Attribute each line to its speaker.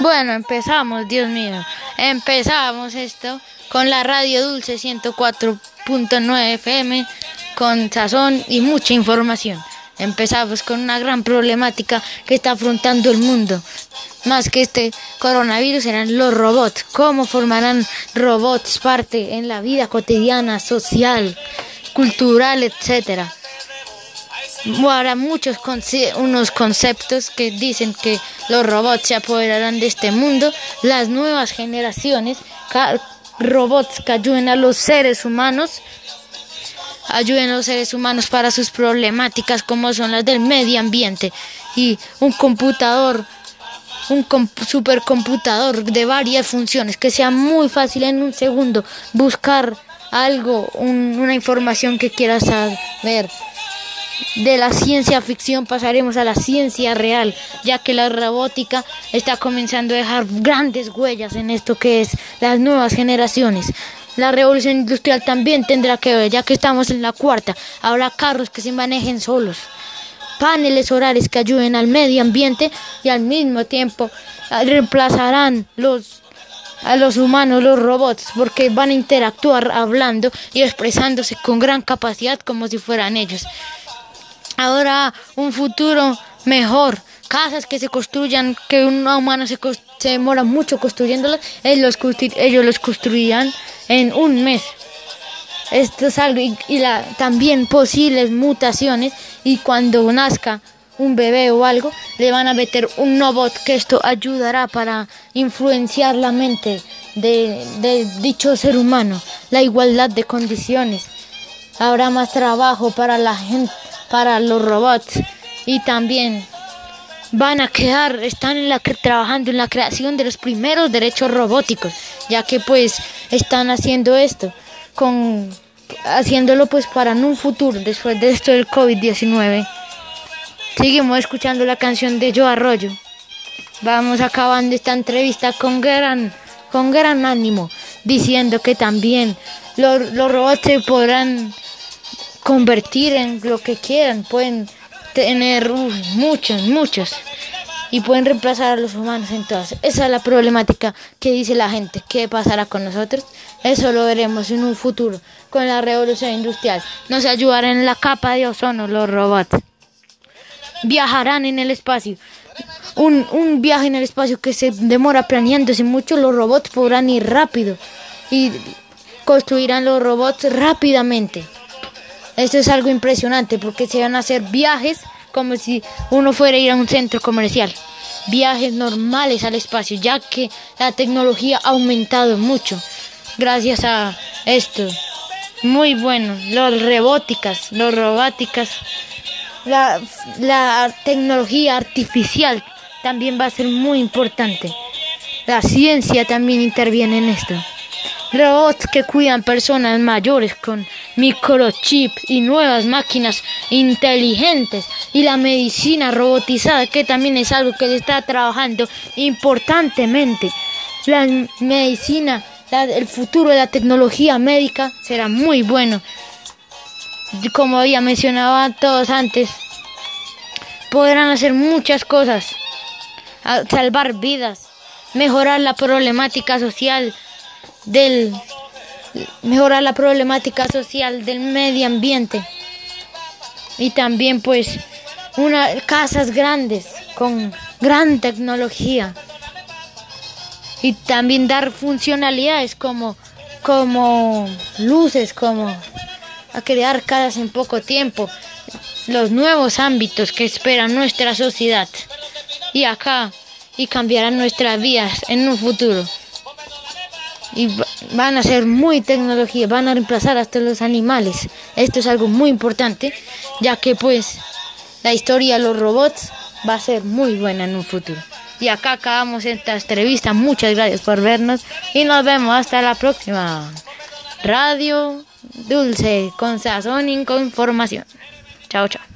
Speaker 1: Bueno, empezamos, Dios mío. Empezamos esto con la radio Dulce 104.9 FM, con sazón y mucha información. Empezamos con una gran problemática que está afrontando el mundo. Más que este coronavirus serán los robots. ¿Cómo formarán robots parte en la vida cotidiana, social, cultural, etcétera? Habrá muchos unos conceptos que dicen que los robots se apoderarán de este mundo, las nuevas generaciones, robots que ayuden a los seres humanos, ayuden a los seres humanos para sus problemáticas como son las del medio ambiente. Y un computador un supercomputador de varias funciones que sea muy fácil en un segundo buscar algo, una información que quieras saber de la ciencia ficción pasaremos a la ciencia real, ya que la robótica está comenzando a dejar grandes huellas en esto que es las nuevas generaciones. La revolución industrial también tendrá que ver, ya que estamos en la cuarta. Habrá carros que se manejen solos, paneles solares que ayuden al medio ambiente y al mismo tiempo reemplazarán los a los humanos, los robots, porque van a interactuar hablando y expresándose con gran capacidad como si fueran ellos ahora un futuro mejor, casas que se construyan, que un humano se, se demora mucho construyéndolas, ellos, los construirán en un mes. Esto es algo y, la, también posibles mutaciones y cuando nazca un bebé o algo, le van a meter un robot que esto ayudará para influenciar la mente de, de dicho ser humano, la igualdad de condiciones. Habrá más trabajo para la gente para los robots y también van a quedar, están en la, trabajando en la creación de los primeros derechos robóticos, ya que pues están haciendo esto, con, haciéndolo pues para un futuro, después de esto del COVID-19. Seguimos escuchando la canción de Joe Arroyo. Vamos acabando esta entrevista con gran, con gran ánimo, diciendo que también los, los robots se podrán convertir en lo que quieran, pueden tener muchos, muchos, y pueden reemplazar a los humanos en todas. Esa es la problemática que dice la gente. ¿Qué pasará con nosotros? Eso lo veremos en un futuro con la revolución industrial. Nos ayudarán en la capa de ozono los robots. Viajarán en el espacio. Un, un viaje en el espacio que se demora planeándose mucho, los robots podrán ir rápido y construirán los robots rápidamente. Esto es algo impresionante porque se van a hacer viajes como si uno fuera a ir a un centro comercial. Viajes normales al espacio, ya que la tecnología ha aumentado mucho gracias a esto. Muy bueno, los robóticas, los robóticas, la, la tecnología artificial también va a ser muy importante. La ciencia también interviene en esto robots que cuidan personas mayores con microchips y nuevas máquinas inteligentes y la medicina robotizada que también es algo que se está trabajando importantemente. La medicina, el futuro de la tecnología médica será muy bueno. Como había mencionado todos antes, podrán hacer muchas cosas, salvar vidas, mejorar la problemática social, del mejorar la problemática social del medio ambiente. Y también pues unas casas grandes con gran tecnología. Y también dar funcionalidades como como luces como a crear casas en poco tiempo. Los nuevos ámbitos que espera nuestra sociedad. Y acá y cambiarán nuestras vidas en un futuro. Y van a ser muy tecnología, van a reemplazar hasta los animales. Esto es algo muy importante, ya que pues la historia de los robots va a ser muy buena en un futuro. Y acá acabamos esta entrevista. Muchas gracias por vernos y nos vemos hasta la próxima. Radio Dulce con sazón y con información. Chao, chao.